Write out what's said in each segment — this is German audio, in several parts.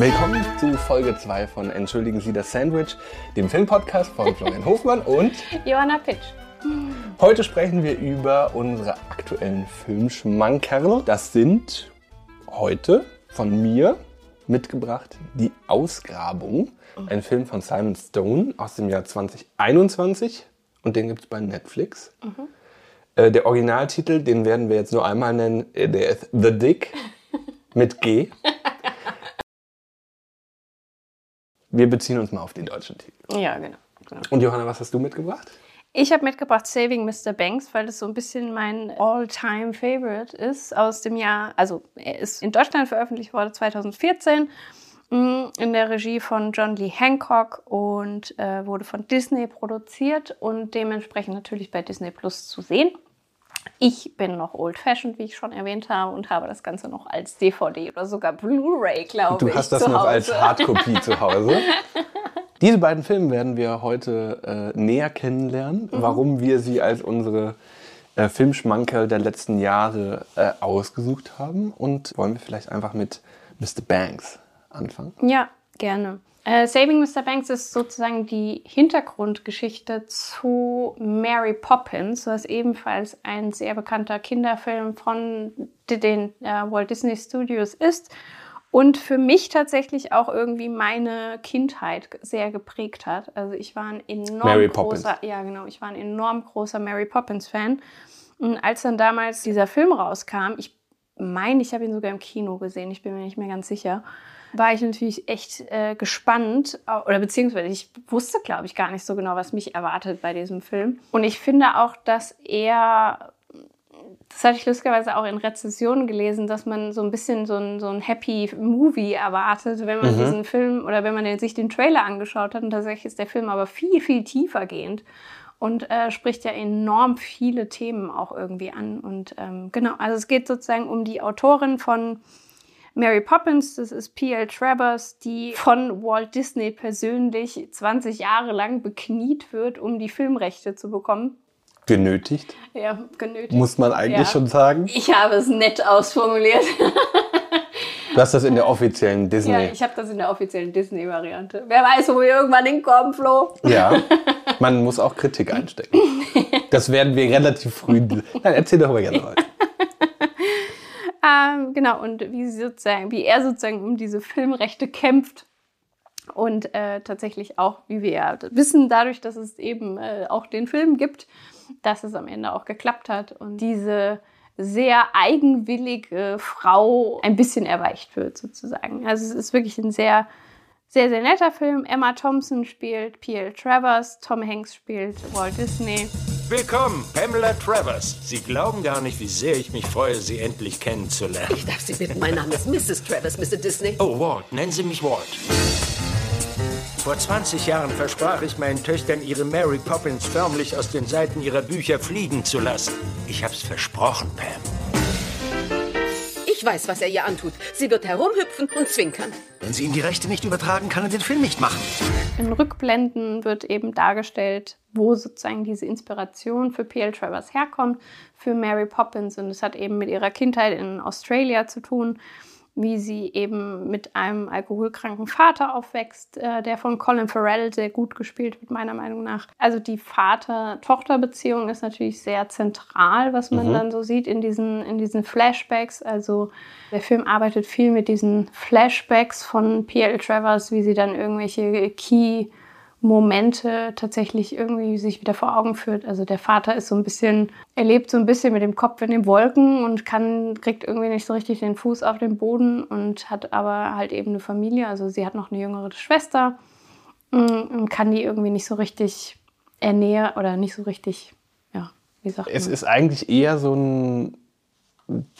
Willkommen zu Folge 2 von Entschuldigen Sie das Sandwich, dem Filmpodcast von Florian Hofmann und Johanna Pitsch. Heute sprechen wir über unsere aktuellen Filmschmankerl. Das sind heute von mir mitgebracht Die Ausgrabung, ein Film von Simon Stone aus dem Jahr 2021 und den gibt es bei Netflix. Äh, der Originaltitel, den werden wir jetzt nur einmal nennen, äh, der ist The Dick mit G. Wir beziehen uns mal auf den deutschen Titel. Ja, genau. genau. Und Johanna, was hast du mitgebracht? Ich habe mitgebracht Saving Mr. Banks, weil das so ein bisschen mein all-time Favorite ist aus dem Jahr. Also er ist in Deutschland veröffentlicht worden 2014 mm, in der Regie von John Lee Hancock und äh, wurde von Disney produziert und dementsprechend natürlich bei Disney Plus zu sehen. Ich bin noch old-fashioned, wie ich schon erwähnt habe, und habe das Ganze noch als DVD oder sogar Blu-ray, glaube ich. Du hast das zu noch Hause. als Hardkopie zu Hause. Diese beiden Filme werden wir heute äh, näher kennenlernen, Mhm. warum wir sie als unsere äh, Filmschmankerl der letzten Jahre äh, ausgesucht haben. Und wollen wir vielleicht einfach mit Mr. Banks anfangen? Ja, gerne. Äh, Saving Mr. Banks ist sozusagen die Hintergrundgeschichte zu Mary Poppins, was ebenfalls ein sehr bekannter Kinderfilm von den äh, Walt Disney Studios ist und für mich tatsächlich auch irgendwie meine Kindheit sehr geprägt hat. Also ich war ein enorm großer, ja genau, ich war ein enorm großer Mary Poppins Fan. Und als dann damals dieser Film rauskam, ich meine, ich habe ihn sogar im Kino gesehen, ich bin mir nicht mehr ganz sicher, war ich natürlich echt äh, gespannt, oder beziehungsweise ich wusste, glaube ich, gar nicht so genau, was mich erwartet bei diesem Film. Und ich finde auch, dass er, das hatte ich lustigerweise auch in Rezessionen gelesen, dass man so ein bisschen so ein, so ein Happy Movie erwartet, wenn man diesen Film oder wenn man den, sich den Trailer angeschaut hat. Und tatsächlich ist der Film aber viel, viel tiefer gehend und äh, spricht ja enorm viele Themen auch irgendwie an. Und ähm, genau, also es geht sozusagen um die Autorin von Mary Poppins, das ist P.L. Travers, die von Walt Disney persönlich 20 Jahre lang bekniet wird, um die Filmrechte zu bekommen. Genötigt, Ja, genötigt. muss man eigentlich Ja. schon sagen. Ich habe es nett ausformuliert. Du hast das in der offiziellen Disney. Ja, ich habe das in der offiziellen Disney-Variante. Wer weiß, wo wir irgendwann hinkommen, Flo. Ja, man muss auch Kritik einstecken. Das werden wir relativ früh. Nein, erzähl doch mal gerne weiter. Ähm, genau, und wie, sozusagen, wie er sozusagen um diese Filmrechte kämpft. Und äh, tatsächlich auch, wie wir ja wissen, dadurch, dass es eben äh, auch den Film gibt, dass es am Ende auch geklappt hat und diese sehr eigenwillige Frau ein bisschen erweicht wird, sozusagen. Also es ist wirklich ein sehr, sehr, sehr netter Film. Emma Thompson spielt P.L. Travers, Tom Hanks spielt Walt Disney. Willkommen, Pamela Travers. Sie glauben gar nicht, wie sehr ich mich freue, Sie endlich kennenzulernen. Ich darf Sie bitten, mein Name ist Mrs. Travers, Mr. Disney. Oh, Walt, nennen Sie mich Walt. Vor 20 Jahren versprach ich meinen Töchtern, ihre Mary Poppins förmlich aus den Seiten ihrer Bücher fliegen zu lassen. Ich hab's versprochen, Pam. Ich weiß, was er ihr antut. Sie wird herumhüpfen und zwinkern. Wenn Sie ihm die Rechte nicht übertragen, kann er den Film nicht machen. In Rückblenden wird eben dargestellt, wo sozusagen diese Inspiration für P.L. Travers herkommt, für Mary Poppins. Und es hat eben mit ihrer Kindheit in Australia zu tun, wie sie eben mit einem alkoholkranken Vater aufwächst, äh, der von Colin Farrell sehr gut gespielt wird, meiner Meinung nach. Also die Vater-Tochter-Beziehung ist natürlich sehr zentral, was man dann so sieht in diesen, in diesen Flashbacks. Also der Film arbeitet viel mit diesen Flashbacks von P.L. Travers, wie sie dann irgendwelche Key Momente tatsächlich irgendwie sich wieder vor Augen führt. Also der Vater ist so ein bisschen, er lebt so ein bisschen mit dem Kopf in den Wolken und kann, kriegt irgendwie nicht so richtig den Fuß auf den Boden und hat aber halt eben eine Familie. Also sie hat noch eine jüngere Schwester mm, und kann die irgendwie nicht so richtig ernähren oder nicht so richtig, ja, wie sagt Es man? ist eigentlich eher so ein.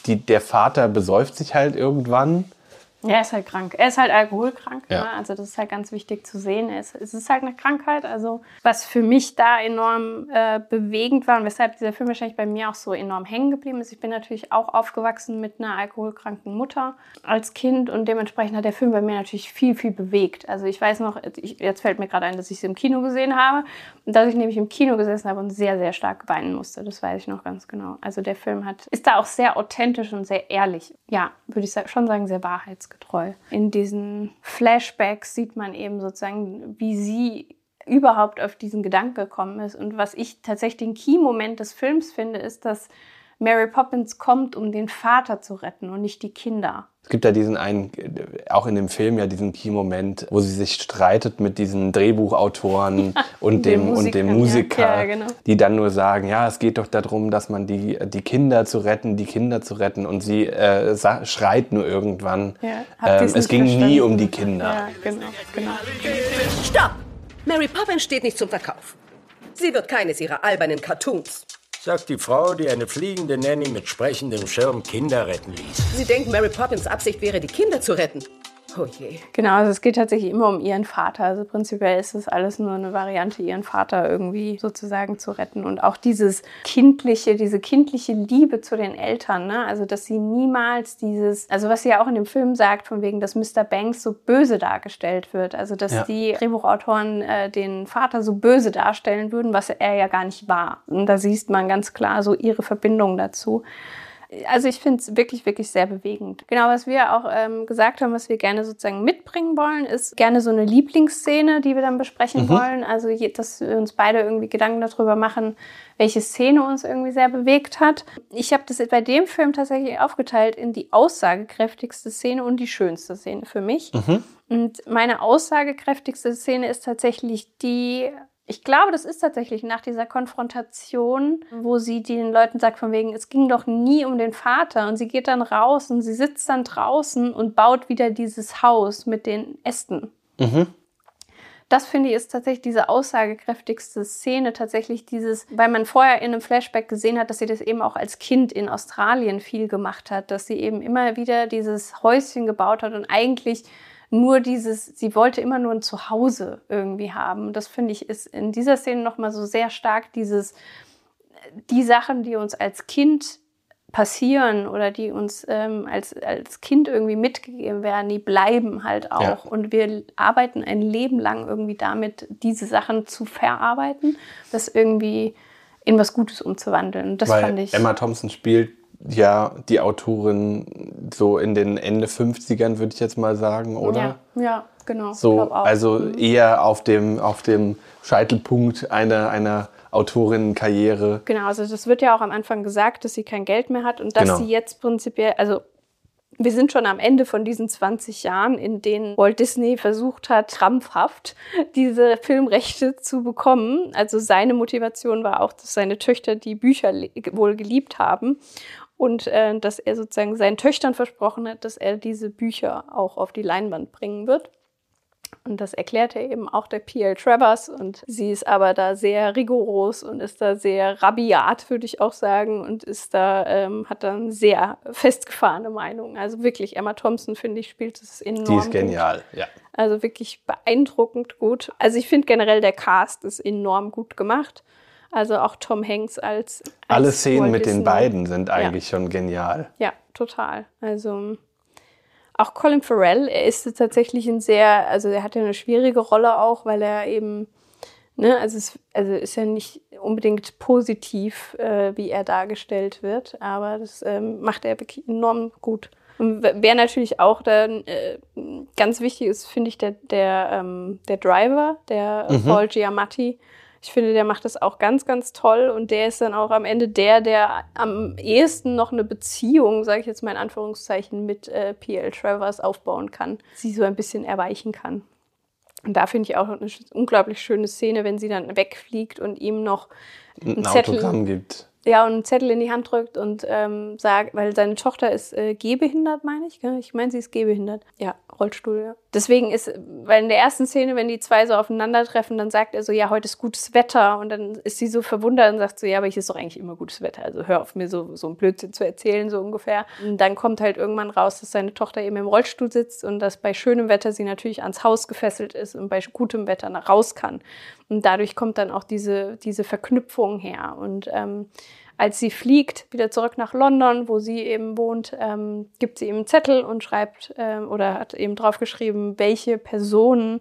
Die, der Vater besäuft sich halt irgendwann. Ja, er ist halt krank. Er ist halt alkoholkrank. Ja. Ne? Also das ist halt ganz wichtig zu sehen. Es ist halt eine Krankheit. Also was für mich da enorm äh, bewegend war und weshalb dieser Film wahrscheinlich bei mir auch so enorm hängen geblieben ist. Ich bin natürlich auch aufgewachsen mit einer alkoholkranken Mutter als Kind und dementsprechend hat der Film bei mir natürlich viel, viel bewegt. Also ich weiß noch, ich, jetzt fällt mir gerade ein, dass ich es im Kino gesehen habe und dass ich nämlich im Kino gesessen habe und sehr, sehr stark weinen musste. Das weiß ich noch ganz genau. Also der Film hat, ist da auch sehr authentisch und sehr ehrlich. Ja, würde ich schon sagen, sehr wahrheitsgetreu. Wahrheitsgetreu. In diesen Flashbacks sieht man eben sozusagen, wie sie überhaupt auf diesen Gedanken gekommen ist. Und was ich tatsächlich den Key-Moment des Films finde, ist, dass Mary Poppins kommt, um den Vater zu retten und nicht die Kinder. Es gibt ja diesen einen, auch in dem Film ja diesen Key-Moment, wo sie sich streitet mit diesen Drehbuchautoren und, dem, und dem Musiker, ja. Ja, genau. die dann nur sagen, ja, es geht doch darum, dass man die, die Kinder zu retten, die Kinder zu retten und sie äh, schreit nur irgendwann, ja, ähm, es ging verstanden. nie um die Kinder. Ja, genau, genau. Stopp! Mary Poppins steht nicht zum Verkauf. Sie wird keines ihrer albernen Cartoons sagt die Frau, die eine fliegende Nanny mit sprechendem Schirm Kinder retten ließ. Sie denken, Mary Poppins Absicht wäre, die Kinder zu retten. Oh je. Genau, also es geht tatsächlich immer um ihren Vater. Also prinzipiell ist es alles nur eine Variante, ihren Vater irgendwie sozusagen zu retten. Und auch dieses kindliche, diese kindliche Liebe zu den Eltern, ne? Also dass sie niemals dieses, also was sie ja auch in dem Film sagt, von wegen, dass Mr. Banks so böse dargestellt wird. Also dass ja. die Drehbuchautoren äh, den Vater so böse darstellen würden, was er ja gar nicht war. Und da siehst man ganz klar so ihre Verbindung dazu. Also ich finde es wirklich, wirklich sehr bewegend. Genau, was wir auch ähm, gesagt haben, was wir gerne sozusagen mitbringen wollen, ist gerne so eine Lieblingsszene, die wir dann besprechen mhm. wollen. Also dass wir uns beide irgendwie Gedanken darüber machen, welche Szene uns irgendwie sehr bewegt hat. Ich habe das bei dem Film tatsächlich aufgeteilt in die aussagekräftigste Szene und die schönste Szene für mich. Mhm. Und meine aussagekräftigste Szene ist tatsächlich die ich glaube, das ist tatsächlich nach dieser Konfrontation, wo sie den Leuten sagt, von wegen, es ging doch nie um den Vater. Und sie geht dann raus und sie sitzt dann draußen und baut wieder dieses Haus mit den Ästen. Mhm. Das finde ich ist tatsächlich diese aussagekräftigste Szene, tatsächlich dieses, weil man vorher in einem Flashback gesehen hat, dass sie das eben auch als Kind in Australien viel gemacht hat, dass sie eben immer wieder dieses Häuschen gebaut hat und eigentlich nur dieses, sie wollte immer nur ein Zuhause irgendwie haben. das finde ich ist in dieser Szene nochmal so sehr stark dieses, die Sachen, die uns als Kind passieren oder die uns ähm, als, als Kind irgendwie mitgegeben werden, die bleiben halt auch. Ja. Und wir arbeiten ein Leben lang irgendwie damit, diese Sachen zu verarbeiten, das irgendwie in was Gutes umzuwandeln. Das Weil fand ich. Emma Thompson spielt ja die Autorin so in den Ende 50ern, würde ich jetzt mal sagen, oder? Ja, ja genau. So, also mhm. eher auf dem, auf dem Scheitelpunkt einer, einer Autorinnenkarriere. Genau, also das wird ja auch am Anfang gesagt, dass sie kein Geld mehr hat und dass genau. sie jetzt prinzipiell, also wir sind schon am Ende von diesen 20 Jahren, in denen Walt Disney versucht hat, krampfhaft diese Filmrechte zu bekommen. Also seine Motivation war auch, dass seine Töchter die Bücher wohl geliebt haben und äh, dass er sozusagen seinen Töchtern versprochen hat, dass er diese Bücher auch auf die Leinwand bringen wird. Und das erklärt er eben auch der P.L. Travers. Und sie ist aber da sehr rigoros und ist da sehr rabiat, würde ich auch sagen. Und ist da, ähm, hat dann sehr festgefahrene Meinung. Also wirklich, Emma Thompson, finde ich, spielt es enorm. Die ist genial, gut. ja. Also wirklich beeindruckend gut. Also ich finde generell, der Cast ist enorm gut gemacht. Also auch Tom Hanks als. als Alle Szenen Walt mit Disney. den beiden sind eigentlich ja. schon genial. Ja, total. Also auch Colin Farrell, er ist tatsächlich ein sehr, also er hat ja eine schwierige Rolle auch, weil er eben, ne, also es also ist ja nicht unbedingt positiv, äh, wie er dargestellt wird, aber das ähm, macht er wirklich enorm gut. Und wer natürlich auch dann äh, ganz wichtig ist, finde ich, der, der, ähm, der Driver, der mhm. Paul Giamatti ich finde, der macht das auch ganz, ganz toll und der ist dann auch am Ende der, der am ehesten noch eine Beziehung, sage ich jetzt mal in Anführungszeichen, mit äh, P.L. Travers aufbauen kann, sie so ein bisschen erweichen kann. Und da finde ich auch eine unglaublich schöne Szene, wenn sie dann wegfliegt und ihm noch ein, ein Zettel Autogramm gibt ja, und einen Zettel in die Hand drückt und ähm, sagt, weil seine Tochter ist äh, gehbehindert, meine ich. Gell? Ich meine, sie ist gehbehindert. Ja, Rollstuhl, ja. Deswegen ist, weil in der ersten Szene, wenn die zwei so aufeinandertreffen, dann sagt er so, ja, heute ist gutes Wetter. Und dann ist sie so verwundert und sagt so, ja, aber hier ist doch eigentlich immer gutes Wetter. Also hör auf mir so, so ein Blödsinn zu erzählen, so ungefähr. Und dann kommt halt irgendwann raus, dass seine Tochter eben im Rollstuhl sitzt und dass bei schönem Wetter sie natürlich ans Haus gefesselt ist und bei gutem Wetter nach raus kann. Und dadurch kommt dann auch diese, diese Verknüpfung her. Und ähm, als sie fliegt, wieder zurück nach London, wo sie eben wohnt, ähm, gibt sie ihm einen Zettel und schreibt ähm, oder hat eben draufgeschrieben, welche Personen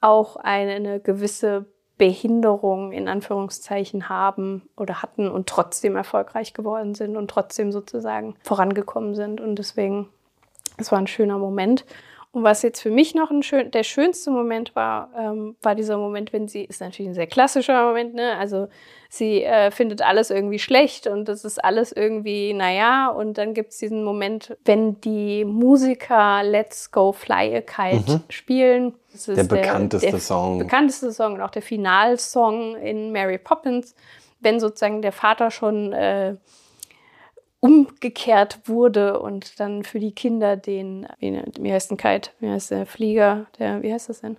auch eine, eine gewisse Behinderung in Anführungszeichen haben oder hatten und trotzdem erfolgreich geworden sind und trotzdem sozusagen vorangekommen sind. Und deswegen Das war ein schöner Moment. Und was jetzt für mich noch ein schön, der schönste Moment war, ähm, war dieser Moment, wenn sie, ist natürlich ein sehr klassischer Moment, ne? Also sie äh, findet alles irgendwie schlecht und das ist alles irgendwie, naja, und dann gibt es diesen Moment, wenn die Musiker Let's Go Fly a Kite mhm. spielen. der bekannteste der, der Song. bekannteste Song und auch der Finalsong in Mary Poppins, wenn sozusagen der Vater schon äh, umgekehrt wurde und dann für die Kinder den, wie, wie heißt ein Kite, wie heißt der Flieger, der, wie heißt das denn?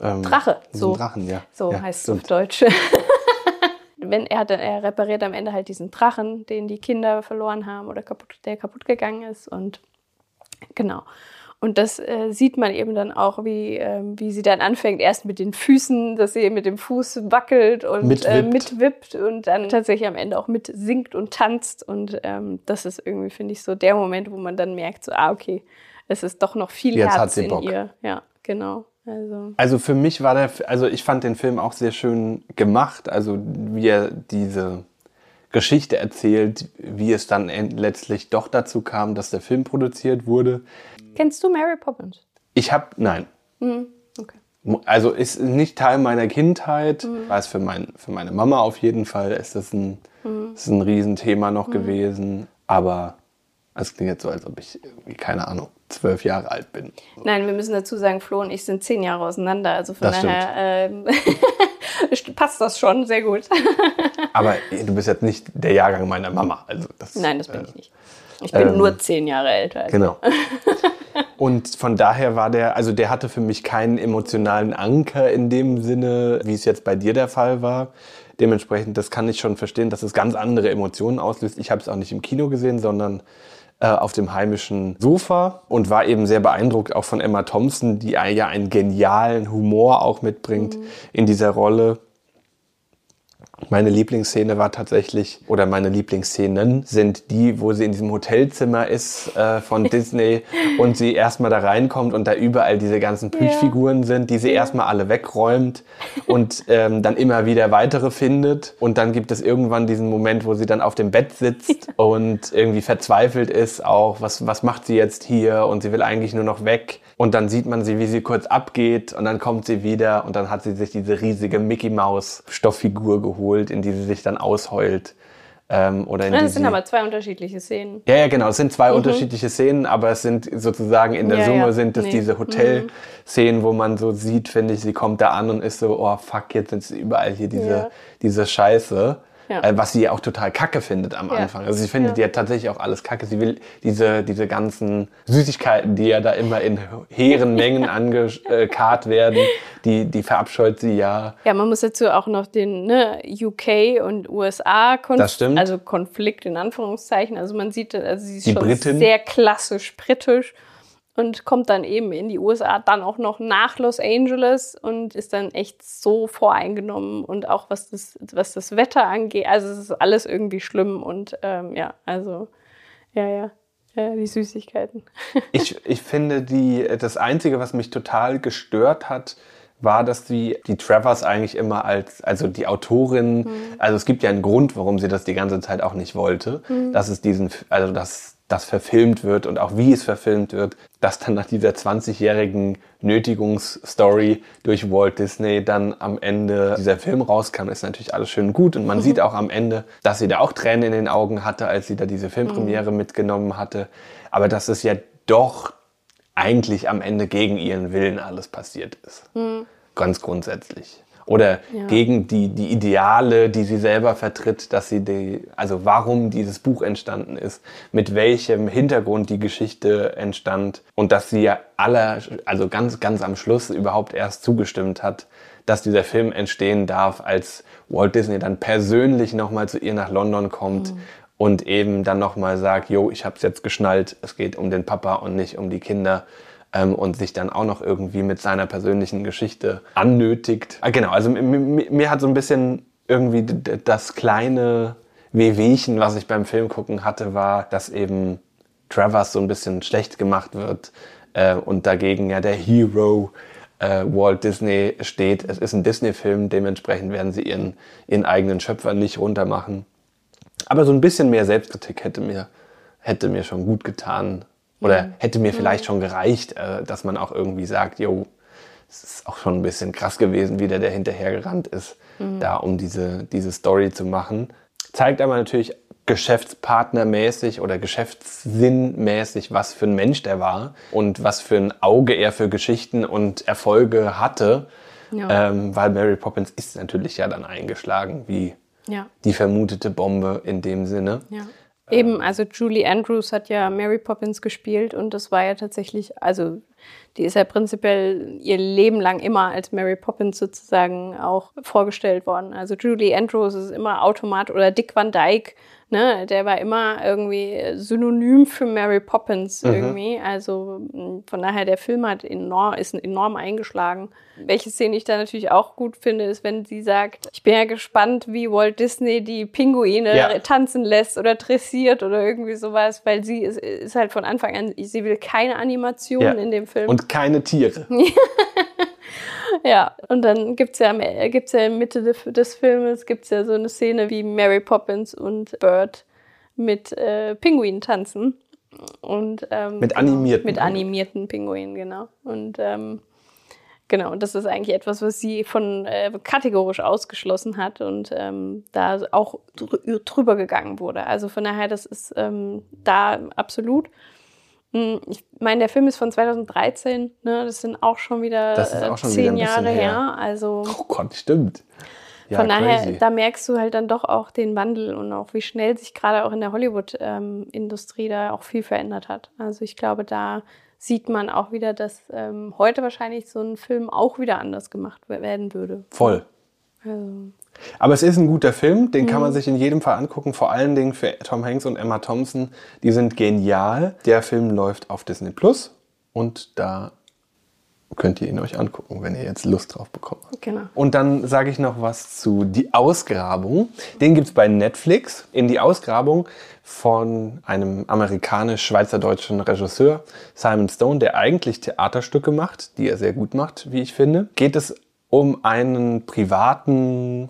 Ähm, Drache. So, Drachen, ja. So ja, heißt es auf Deutsch. Wenn er, er repariert am Ende halt diesen Drachen, den die Kinder verloren haben oder kaputt, der kaputt gegangen ist und genau. Und das äh, sieht man eben dann auch, wie, äh, wie sie dann anfängt, erst mit den Füßen, dass sie mit dem Fuß wackelt und mitwippt, äh, mitwippt und dann tatsächlich am Ende auch mit singt und tanzt. Und ähm, das ist irgendwie, finde ich, so der Moment, wo man dann merkt, so, ah, okay, es ist doch noch viel Jetzt Herz in Bock. ihr. Ja, genau. Also. also für mich war der, also ich fand den Film auch sehr schön gemacht, also wie er diese Geschichte erzählt, wie es dann letztlich doch dazu kam, dass der Film produziert wurde. Kennst du Mary Poppins? Ich habe, nein. Mhm. Okay. Also ist nicht Teil meiner Kindheit. Mhm. War es für, mein, für meine Mama auf jeden Fall. Ist das ein, mhm. ist ein Riesenthema noch mhm. gewesen. Aber es klingt jetzt so, als ob ich, keine Ahnung, zwölf Jahre alt bin. Nein, wir müssen dazu sagen, Flo und ich sind zehn Jahre auseinander. Also von das daher ähm, passt das schon sehr gut. Aber du bist jetzt nicht der Jahrgang meiner Mama. Also das, Nein, das bin äh, ich nicht. Ich bin ähm, nur zehn Jahre älter. Genau. Und von daher war der, also der hatte für mich keinen emotionalen Anker in dem Sinne, wie es jetzt bei dir der Fall war. Dementsprechend, das kann ich schon verstehen, dass es ganz andere Emotionen auslöst. Ich habe es auch nicht im Kino gesehen, sondern äh, auf dem heimischen Sofa und war eben sehr beeindruckt auch von Emma Thompson, die ja einen genialen Humor auch mitbringt mhm. in dieser Rolle. Meine Lieblingsszene war tatsächlich, oder meine Lieblingsszenen sind die, wo sie in diesem Hotelzimmer ist äh, von Disney und sie erstmal da reinkommt und da überall diese ganzen Plüschfiguren ja. sind, die sie erstmal alle wegräumt und ähm, dann immer wieder weitere findet. Und dann gibt es irgendwann diesen Moment, wo sie dann auf dem Bett sitzt ja. und irgendwie verzweifelt ist auch, was, was macht sie jetzt hier und sie will eigentlich nur noch weg. Und dann sieht man sie, wie sie kurz abgeht und dann kommt sie wieder und dann hat sie sich diese riesige Mickey Maus Stofffigur geholt, in die sie sich dann ausheult. Ähm, oder in ja, das sind aber zwei unterschiedliche Szenen. Ja, ja, genau. Es sind zwei mhm. unterschiedliche Szenen, aber es sind sozusagen in der ja, Summe ja. sind es nee. diese Hotel-Szenen, mhm. wo man so sieht, finde ich, sie kommt da an und ist so, oh fuck, jetzt sind überall hier diese, diese Scheiße. Ja. Äh, was sie auch total kacke findet am Anfang. Also sie findet ja. ja tatsächlich auch alles kacke. Sie will diese, diese ganzen Süßigkeiten, die ja da immer in hehren Mengen angekarrt werden, die, die verabscheut sie ja. Ja, man muss dazu auch noch den ne, UK und USA Konflikt, also Konflikt in Anführungszeichen. Also man sieht, also sie ist die schon Britin. sehr klassisch britisch und kommt dann eben in die USA, dann auch noch nach Los Angeles und ist dann echt so voreingenommen und auch was das, was das Wetter angeht, also es ist alles irgendwie schlimm und ähm, ja, also ja, ja. Ja, die Süßigkeiten. ich, ich finde, die, das Einzige, was mich total gestört hat, war, dass die, die Travers eigentlich immer als, also die Autorin, mhm. also es gibt ja einen Grund, warum sie das die ganze Zeit auch nicht wollte, mhm. dass es diesen, also dass das verfilmt wird und auch wie es verfilmt wird, dass dann nach dieser 20-jährigen Nötigungsstory durch Walt Disney dann am Ende dieser Film rauskam, ist natürlich alles schön gut. Und man mhm. sieht auch am Ende, dass sie da auch Tränen in den Augen hatte, als sie da diese Filmpremiere mhm. mitgenommen hatte. Aber dass es ja doch eigentlich am Ende gegen ihren Willen alles passiert ist. Mhm. Ganz grundsätzlich oder ja. gegen die, die Ideale, die sie selber vertritt, dass sie die, also warum dieses Buch entstanden ist, mit welchem Hintergrund die Geschichte entstand und dass sie ja aller, also ganz, ganz am Schluss überhaupt erst zugestimmt hat, dass dieser Film entstehen darf, als Walt Disney dann persönlich nochmal zu ihr nach London kommt mhm. und eben dann nochmal sagt, jo, ich hab's jetzt geschnallt, es geht um den Papa und nicht um die Kinder ähm, und sich dann auch noch irgendwie mit seiner persönlichen Geschichte annötigt. Ah, genau, also mir hat so ein bisschen irgendwie das kleine Wehwehchen, was ich beim Film gucken hatte, war, dass eben Travers so ein bisschen schlecht gemacht wird äh, und dagegen ja der Hero äh, Walt Disney steht. Es ist ein Disney-Film, dementsprechend werden sie ihren, ihren eigenen Schöpfer nicht runtermachen. Aber so ein bisschen mehr Selbstkritik hätte mir, hätte mir schon gut getan, Oder hätte mir vielleicht schon gereicht, äh, dass man auch irgendwie sagt, jo, es ist auch schon ein bisschen krass gewesen, wie der, der hinterhergerannt ist, da um diese, diese Story zu machen. Zeigt aber natürlich geschäftspartnermäßig oder geschäftssinnmäßig, was für ein Mensch der war und was für ein Auge er für Geschichten und Erfolge hatte. Ja. Ähm, weil Mary Poppins ist natürlich ja dann eingeschlagen wie Ja. die vermutete Bombe in dem Sinne. Ja. Eben, also Julie Andrews hat ja Mary Poppins gespielt und das war ja tatsächlich, also die ist ja prinzipiell ihr Leben lang immer als Mary Poppins sozusagen auch vorgestellt worden. Also Julie Andrews ist immer Automat oder Dick Van Dyke, ne, der war immer irgendwie synonym für Mary Poppins irgendwie. Also mh, von daher der Film hat enorm, ist enorm eingeschlagen. Welche Szene ich da natürlich auch gut finde, ist, wenn sie sagt, ich bin ja gespannt, wie Walt Disney die Pinguine Ja. tanzen lässt oder dressiert oder irgendwie sowas, weil sie ist, ist halt von Anfang an, sie will keine Animation Ja. in dem Film. Und keine Tiere. ja, und dann gibt's ja, am- äh, gibt's ja in Mitte des, Filmes gibt's ja so eine Szene, wie Mary Poppins und Bird mit äh, Pinguinen tanzen. Und, ähm, Mit animierten Mit Pinguinen. animierten Pinguinen, genau. Und ähm, genau, und das ist eigentlich etwas, was sie von äh, kategorisch ausgeschlossen hat und ähm, da auch drü drüber gegangen wurde. Also von daher, das ist ähm, da absolut. Mm, Ich meine, der Film ist von 2013, ne? Das sind auch schon wieder äh, auch schon zehn wieder Jahre her. her. Also Oh Gott, stimmt. Ja, von daher, crazy. da merkst du halt dann doch auch den Wandel und auch wie schnell sich gerade auch in der Hollywood-Industrie da auch viel verändert hat. Also ich glaube, da sieht man auch wieder, dass ähm, heute wahrscheinlich so ein Film auch wieder anders gemacht werden würde. Voll. Also, Aber es ist ein guter Film, den kann Mhm. man sich in jedem Fall angucken. Vor allen Dingen für Tom Hanks und Emma Thompson. Die sind genial. Der Film läuft auf Disney Plus und da könnt ihr ihn euch angucken, wenn ihr jetzt Lust drauf bekommt. genau. Und dann sage ich noch was zu Die Ausgrabung. Den gibt's bei Netflix. In Die Ausgrabung von einem amerikanisch-schweizerdeutschen Regisseur, Simon Stone, der eigentlich Theaterstücke macht, die er sehr gut macht, wie ich finde, geht es um einen privaten,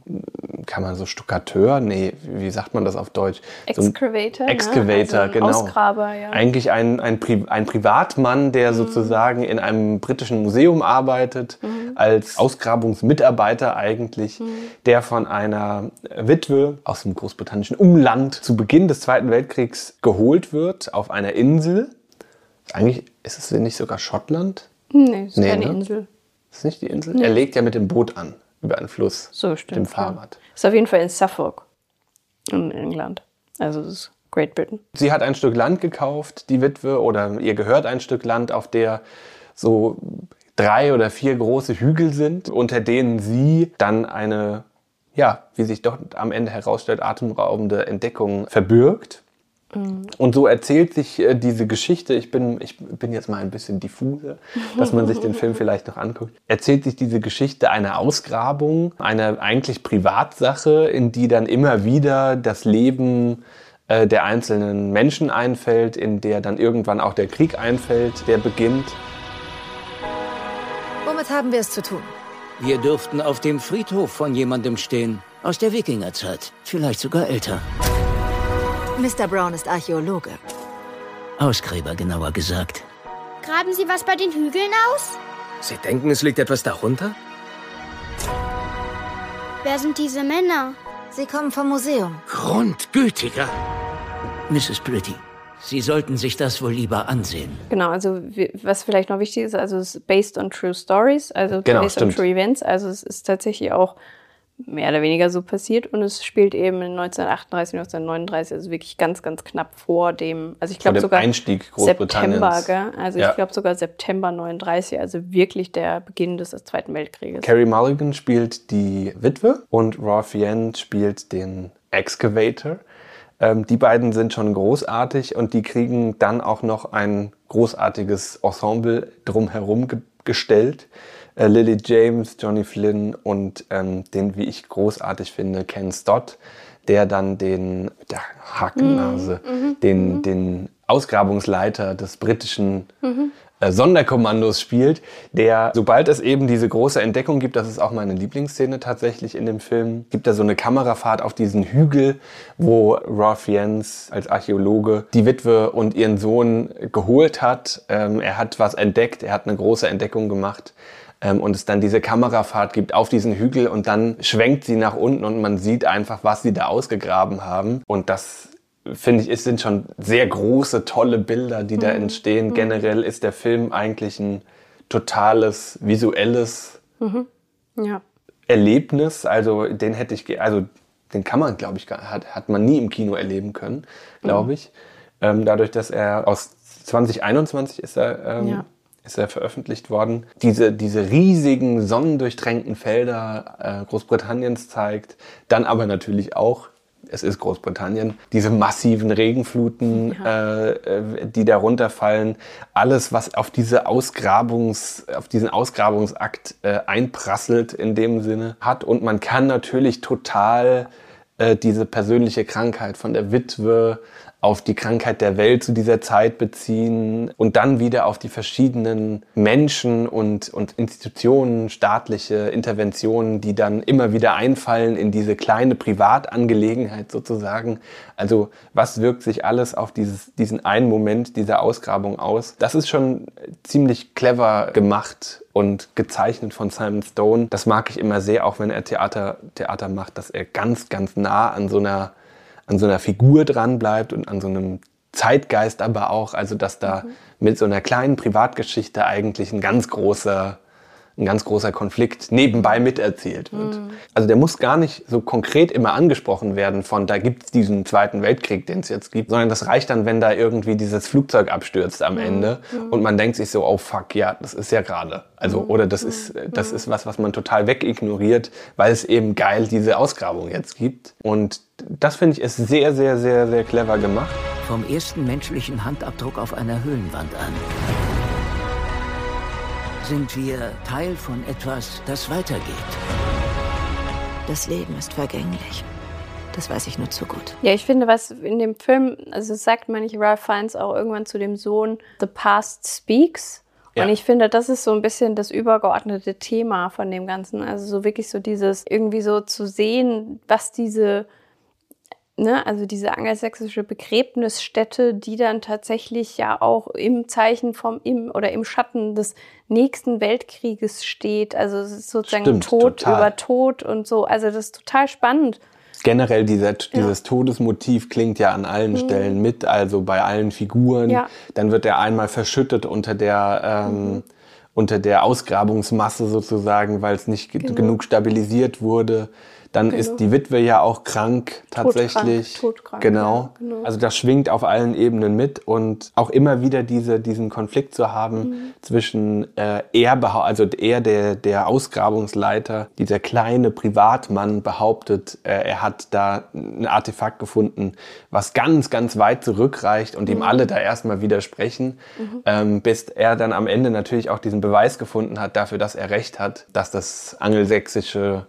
kann man so Stuckateur? Nee, wie sagt man das auf Deutsch? So ein Excavator. ne? Excavator, also genau. Ausgraber, ja. Eigentlich ein, ein, Pri ein Privatmann, Mhm. der sozusagen in einem britischen Museum arbeitet, als Ausgrabungsmitarbeiter eigentlich, Mhm. der von einer Witwe aus dem großbritannischen Umland zu Beginn des Zweiten Weltkriegs geholt wird auf einer Insel. Eigentlich ist es nicht sogar Schottland? nee, ist Nee, keine ne? Insel. Ist es nicht die Insel? Er legt ja mit dem Boot an über einen Fluss. So Mit stimmt. dem Fahrrad. Ist auf jeden Fall in Suffolk in England. Also es ist Great Britain. Sie hat ein Stück Land gekauft, die Witwe, oder ihr gehört ein Stück Land, auf der so drei oder vier große Hügel sind, unter denen sie dann eine, ja, wie sich doch am Ende herausstellt, atemberaubende Entdeckung verbirgt. Und so erzählt sich äh, diese Geschichte, ich bin, ich bin jetzt mal ein bisschen diffuse, dass man sich den Film vielleicht noch anguckt, erzählt sich diese Geschichte einer Ausgrabung, einer eigentlich Privatsache, in die dann immer wieder das Leben äh, der einzelnen Menschen einfällt, in der dann irgendwann auch der Krieg einfällt, der beginnt. Womit haben wir es zu tun? Wir dürften auf dem Friedhof von jemandem stehen. Aus der Wikingerzeit. Vielleicht sogar älter. Mr. Brown ist Archäologe. Ausgräber genauer gesagt. Graben Sie was bei den Hügeln aus? Sie denken, es liegt etwas darunter? Wer sind diese Männer? Sie kommen vom Museum. Grundgütiger. Mrs. Pretty, Sie sollten sich das wohl lieber ansehen. Genau, also was vielleicht noch wichtig ist, also es ist based on true stories, also Genau, based stimmt. on true events. Also es ist tatsächlich auch mehr oder weniger so passiert und es spielt eben in 1938, 1939, also wirklich ganz, ganz knapp vor dem, also ich glaube sogar Einstieg September, gell? Also Ja. ich glaube sogar September 39, also wirklich der Beginn des Zweiten Weltkrieges. Carrie Mulligan spielt die Witwe und Raw Fiennes spielt den Excavator. Ähm, die beiden sind schon großartig und die kriegen dann auch noch ein großartiges Ensemble drumherum ge gestellt. Äh, Lily James, Johnny Flynn und ähm, den, wie ich großartig finde, Ken Stott, der dann den, der Hakennase, den, den Ausgrabungsleiter des britischen äh, Sonderkommandos spielt, der, sobald es eben diese große Entdeckung gibt, das ist auch meine Lieblingsszene tatsächlich in dem Film, gibt da so eine Kamerafahrt auf diesen Hügel, wo Ralph Jens als Archäologe die Witwe und ihren Sohn geholt hat. Ähm, er hat was entdeckt, er hat eine große Entdeckung gemacht ähm, und es dann diese Kamerafahrt gibt auf diesen Hügel und dann schwenkt sie nach unten und man sieht einfach, was sie da ausgegraben haben. Und das finde ich, es sind schon sehr große, tolle Bilder, die da Mhm. entstehen. Mhm. Generell ist der Film eigentlich ein totales visuelles Mhm. Ja. Erlebnis. Also den hätte ich, also den kann man, glaube ich, hat, hat man nie im Kino erleben können, glaube Mhm. ich. Ähm, dadurch, dass er aus 2021 ist er, ähm, Ja. ist er veröffentlicht worden. Diese, diese riesigen sonnendurchtränkten Felder äh, Großbritanniens zeigt, dann aber natürlich auch es ist Großbritannien, diese massiven Regenfluten, äh, äh, die da runterfallen, alles, was auf diese Ausgrabungs, auf diesen Ausgrabungsakt äh, einprasselt in dem Sinne hat. Und man kann natürlich total äh, diese persönliche Krankheit von der Witwe auf die Krankheit der Welt zu dieser Zeit beziehen und dann wieder auf die verschiedenen Menschen und, und Institutionen, staatliche Interventionen, die dann immer wieder einfallen in diese kleine Privatangelegenheit sozusagen. Also was wirkt sich alles auf dieses, diesen einen Moment dieser Ausgrabung aus? Das ist schon ziemlich clever gemacht und gezeichnet von Simon Stone. Das mag ich immer sehr, auch wenn er Theater, Theater macht, dass er ganz, ganz nah an so einer an so einer Figur dran bleibt und an so einem Zeitgeist aber auch, also dass da mit so einer kleinen Privatgeschichte eigentlich ein ganz großer ein ganz großer Konflikt nebenbei miterzählt wird. Mhm. Also der muss gar nicht so konkret immer angesprochen werden von, da gibt es diesen Zweiten Weltkrieg, den es jetzt gibt, sondern das reicht dann, wenn da irgendwie dieses Flugzeug abstürzt am Ende Mhm. und man denkt sich so, oh fuck, ja, das ist ja gerade. Also, Mhm. oder das ist, das ist was, was man total wegignoriert, weil es eben geil diese Ausgrabung jetzt gibt. Und das finde ich ist sehr, sehr, sehr, sehr clever gemacht. Vom ersten menschlichen Handabdruck auf einer Höhlenwand an sind wir Teil von etwas, das weitergeht. Das Leben ist vergänglich. Das weiß ich nur zu gut. Ja, ich finde, was in dem Film, also sagt manche Ralph Fiennes auch irgendwann zu dem Sohn, The Past Speaks. Ja. Und ich finde, das ist so ein bisschen das übergeordnete Thema von dem Ganzen. Also so wirklich so dieses, irgendwie so zu sehen, was diese, ne, also diese angelsächsische Begräbnisstätte, die dann tatsächlich ja auch im Zeichen vom, im oder im Schatten des nächsten Weltkrieges steht. Also es ist sozusagen Stimmt, Tod total. über Tod und so. Also das ist total spannend. Generell dieser, dieses Todesmotiv klingt ja an allen Stellen mit, also bei allen Figuren. Mhm. Ja. Dann wird er einmal verschüttet unter der, ähm, Mhm. unter der Ausgrabungsmasse sozusagen, weil es nicht ge Genau. genug stabilisiert wurde. Dann Genau. ist die Witwe ja auch krank tatsächlich. todkrank, genau. ja, genau. Also das schwingt auf allen Ebenen mit und auch immer wieder diese, diesen Konflikt zu haben Mhm. zwischen äh, er, behau- also er, der, der Ausgrabungsleiter, dieser kleine Privatmann behauptet, äh, er hat da ein Artefakt gefunden, was ganz, ganz weit zurückreicht und ihm Mhm. alle da erstmal widersprechen, ähm, bis er dann am Ende natürlich auch diesen Beweis gefunden hat dafür, dass er recht hat, dass das angelsächsische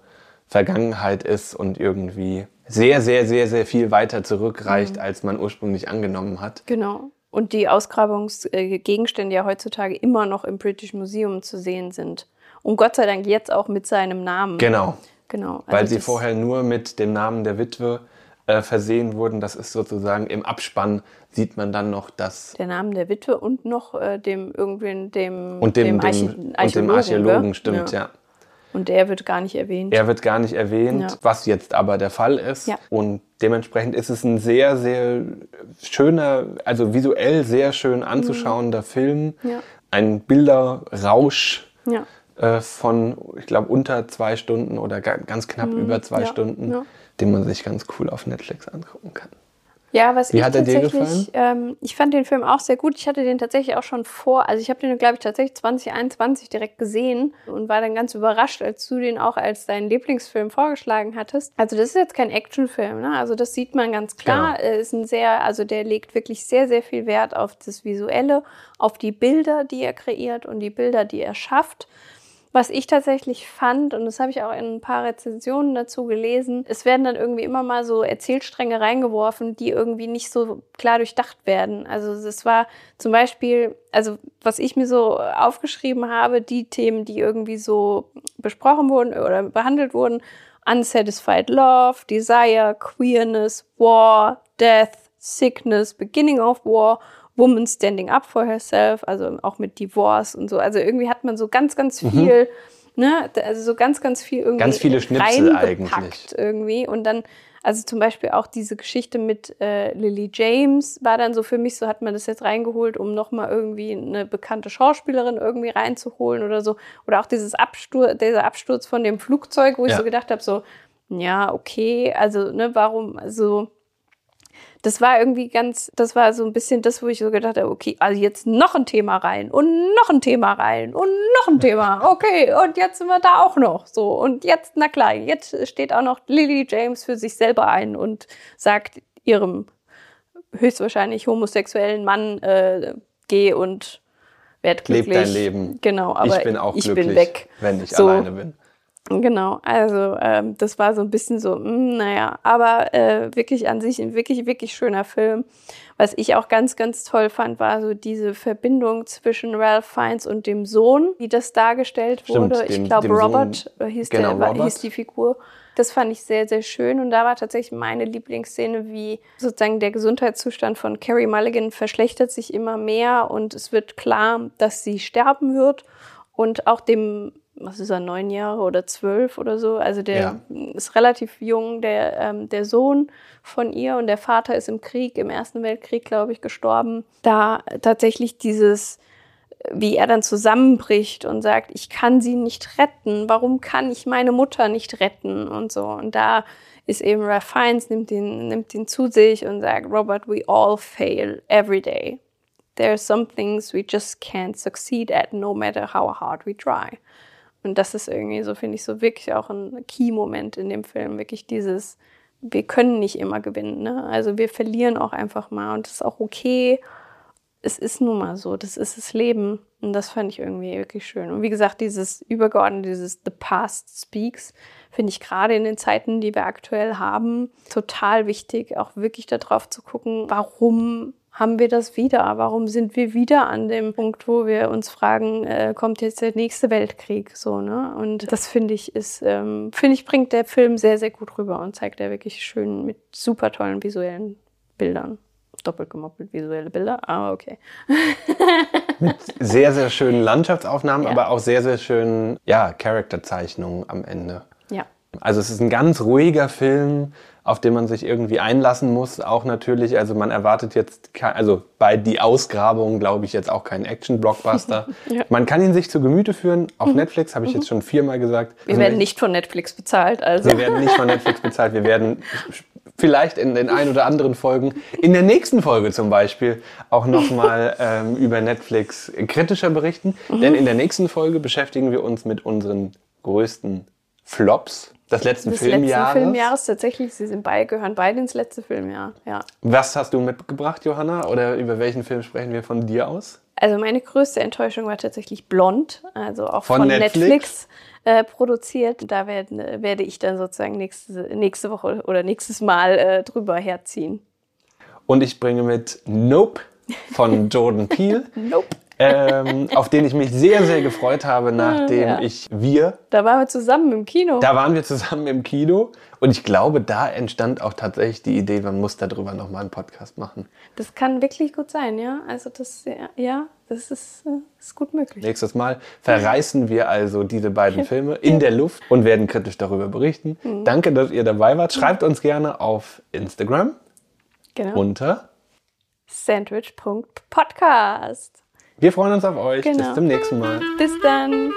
Vergangenheit ist und irgendwie sehr, sehr, sehr, sehr viel weiter zurückreicht, als man ursprünglich angenommen hat. Genau. Und die Ausgrabungsgegenstände ja heutzutage immer noch im British Museum zu sehen sind. Und Gott sei Dank jetzt auch mit seinem Namen. Genau. Genau. Weil Also sie das- vorher nur mit dem Namen der Witwe äh, versehen wurden. Das ist sozusagen im Abspann sieht man dann noch das Der Name der Witwe und noch äh, dem irgendwen, dem, und dem, dem, Archi- und dem Archäologen, stimmt, ja. Und der wird gar nicht erwähnt. Er wird gar nicht erwähnt, Ja. was jetzt aber der Fall ist. Ja. Und dementsprechend ist es ein sehr, sehr schöner, also visuell sehr schön anzuschauender Film. Mhm. Ja. Ein Bilderrausch Ja. äh, von, ich glaube, unter zwei Stunden oder ga- ganz knapp Mhm. über zwei Ja. Stunden, Ja. den man sich ganz cool auf Netflix angucken kann. Ja, was Wie ich hat er dir tatsächlich, ähm, ich fand den Film auch sehr gut. Ich hatte den tatsächlich auch schon vor, also ich habe den, glaube ich, tatsächlich 2021 direkt gesehen und war dann ganz überrascht, als du den auch als deinen Lieblingsfilm vorgeschlagen hattest. Also das ist jetzt kein Actionfilm, ne? Also das sieht man ganz klar. Genau. Er ist ein sehr, also der legt wirklich sehr, sehr viel Wert auf das Visuelle, auf die Bilder, die er kreiert und die Bilder, die er schafft. Was ich tatsächlich fand, und das habe ich auch in ein paar Rezensionen dazu gelesen, es werden dann irgendwie immer mal so Erzählstränge reingeworfen, die irgendwie nicht so klar durchdacht werden. Also es war zum Beispiel, also was ich mir so aufgeschrieben habe, die Themen, die irgendwie so besprochen wurden oder behandelt wurden, Unsatisfied Love, Desire, Queerness, War, Death, Sickness, Beginning of War Woman Standing Up for Herself, also auch mit Divorce und so. Also irgendwie hat man so ganz, ganz Mhm. viel, ne, also so ganz, ganz viel irgendwie Ganz viele Schnipsel eigentlich. irgendwie. Und dann, also zum Beispiel auch diese Geschichte mit äh, Lily James war dann so für mich, so hat man das jetzt reingeholt, um nochmal irgendwie eine bekannte Schauspielerin irgendwie reinzuholen oder so. Oder auch dieses Absturz, dieser Absturz von dem Flugzeug, wo ich Ja. so gedacht habe, so, ja, okay, also, ne, warum, also, das war irgendwie ganz, das war so ein bisschen das, wo ich so gedacht habe, okay, also jetzt noch ein Thema rein und noch ein Thema rein und noch ein Thema. Okay, und jetzt sind wir da auch noch so. Und jetzt, na klar, jetzt steht auch noch Lily James für sich selber ein und sagt ihrem höchstwahrscheinlich homosexuellen Mann, äh, geh und werd Leb glücklich. dein Leben. Genau, aber ich bin auch ich glücklich, bin weg. wenn ich So. alleine bin. Genau, also ähm, das war so ein bisschen so, mh, naja, aber äh, wirklich an sich ein wirklich, wirklich schöner Film. Was ich auch ganz, ganz toll fand, war so diese Verbindung zwischen Ralph Fiennes und dem Sohn, wie das dargestellt Stimmt, wurde. dem- ich glaube, Robert Sohn- äh, hieß, genau, der, Robert. hieß die Figur. Das fand ich sehr, sehr schön. Und da war tatsächlich meine Lieblingsszene, wie sozusagen der Gesundheitszustand von Carrie Mulligan verschlechtert sich immer mehr und es wird klar, dass sie sterben wird. Und auch dem, was ist er, neun Jahre oder zwölf oder so, also der ist relativ jung, der, ähm, der Sohn von ihr und der Vater ist im Krieg, im Ersten Weltkrieg, glaube ich, gestorben. Da tatsächlich dieses, wie er dann zusammenbricht und sagt, ich kann sie nicht retten, warum kann ich meine Mutter nicht retten und so. Und da ist eben Ralph Fiennes, nimmt ihn, nimmt ihn zu sich und sagt, Robert, we all fail every day. There are some things we just can't succeed at, no matter how hard we try. Und das ist irgendwie so, finde ich, so wirklich auch ein Key-Moment in dem Film. Wirklich dieses, wir können nicht immer gewinnen. Ne? Also wir verlieren auch einfach mal und das ist auch okay. Es ist nun mal so, das ist das Leben. Und das fand ich irgendwie wirklich schön. Und wie gesagt, dieses übergeordnete, dieses The Past Speaks, finde ich gerade in den Zeiten, die wir aktuell haben, total wichtig, auch wirklich darauf zu gucken, warum haben wir das wieder? Warum sind wir wieder an dem Punkt, wo wir uns fragen, äh, kommt jetzt der nächste Weltkrieg? So, ne? Und das finde ich ist, ähm, finde ich, bringt der Film sehr, sehr gut rüber und zeigt er wirklich schön mit super tollen visuellen Bildern. Doppelt gemoppelt visuelle Bilder, aber okay. Sehr, sehr schönen Landschaftsaufnahmen, Ja. aber auch sehr, sehr schönen ja, Charakterzeichnungen am Ende. Ja. Also es ist ein ganz ruhiger Film, auf den man sich irgendwie einlassen muss. Auch natürlich, also man erwartet jetzt, kein, also bei Die Ausgrabung glaube ich jetzt auch keinen Action-Blockbuster. Ja. Mhm. Man kann ihn sich zu Gemüte führen. Auf Netflix habe ich jetzt schon viermal gesagt. Wir Also werden nicht von Netflix bezahlt, also. wir werden nicht von Netflix bezahlt. Wir werden vielleicht in den ein oder anderen Folgen, in der nächsten Folge zum Beispiel, auch nochmal ähm, über Netflix kritischer berichten. Mhm. Denn in der nächsten Folge beschäftigen wir uns mit unseren größten Flops des letzten des letzten Filmjahres. Filmjahres tatsächlich, sie sind beide, gehören beide ins letzte Filmjahr, ja. Was hast du mitgebracht, Johanna? Oder über welchen Film sprechen wir von dir aus? Also meine größte Enttäuschung war tatsächlich Blond, also auch Von von, Netflix? Netflix, äh, produziert. Da werden, werde ich dann sozusagen nächste, nächste Woche oder nächstes Mal äh, drüber herziehen. Und ich bringe mit Nope von Jordan Peele. Nope. Ähm, auf den ich mich sehr, sehr gefreut habe, nachdem Ja. ich wir Da waren wir zusammen im Kino. Da waren wir zusammen im Kino und ich glaube, da entstand auch tatsächlich die Idee, man muss darüber nochmal einen Podcast machen. Das kann wirklich gut sein, ja. Also das, ja, ja das ist, äh, ist gut möglich. Nächstes Mal verreißen wir also diese beiden Filme in der Luft und werden kritisch darüber berichten. Mhm. Danke, dass ihr dabei wart. Schreibt uns gerne auf Instagram Genau. unter. Sandwich.podcast. Wir freuen uns auf euch. Genau. Bis zum nächsten Mal. Bis dann.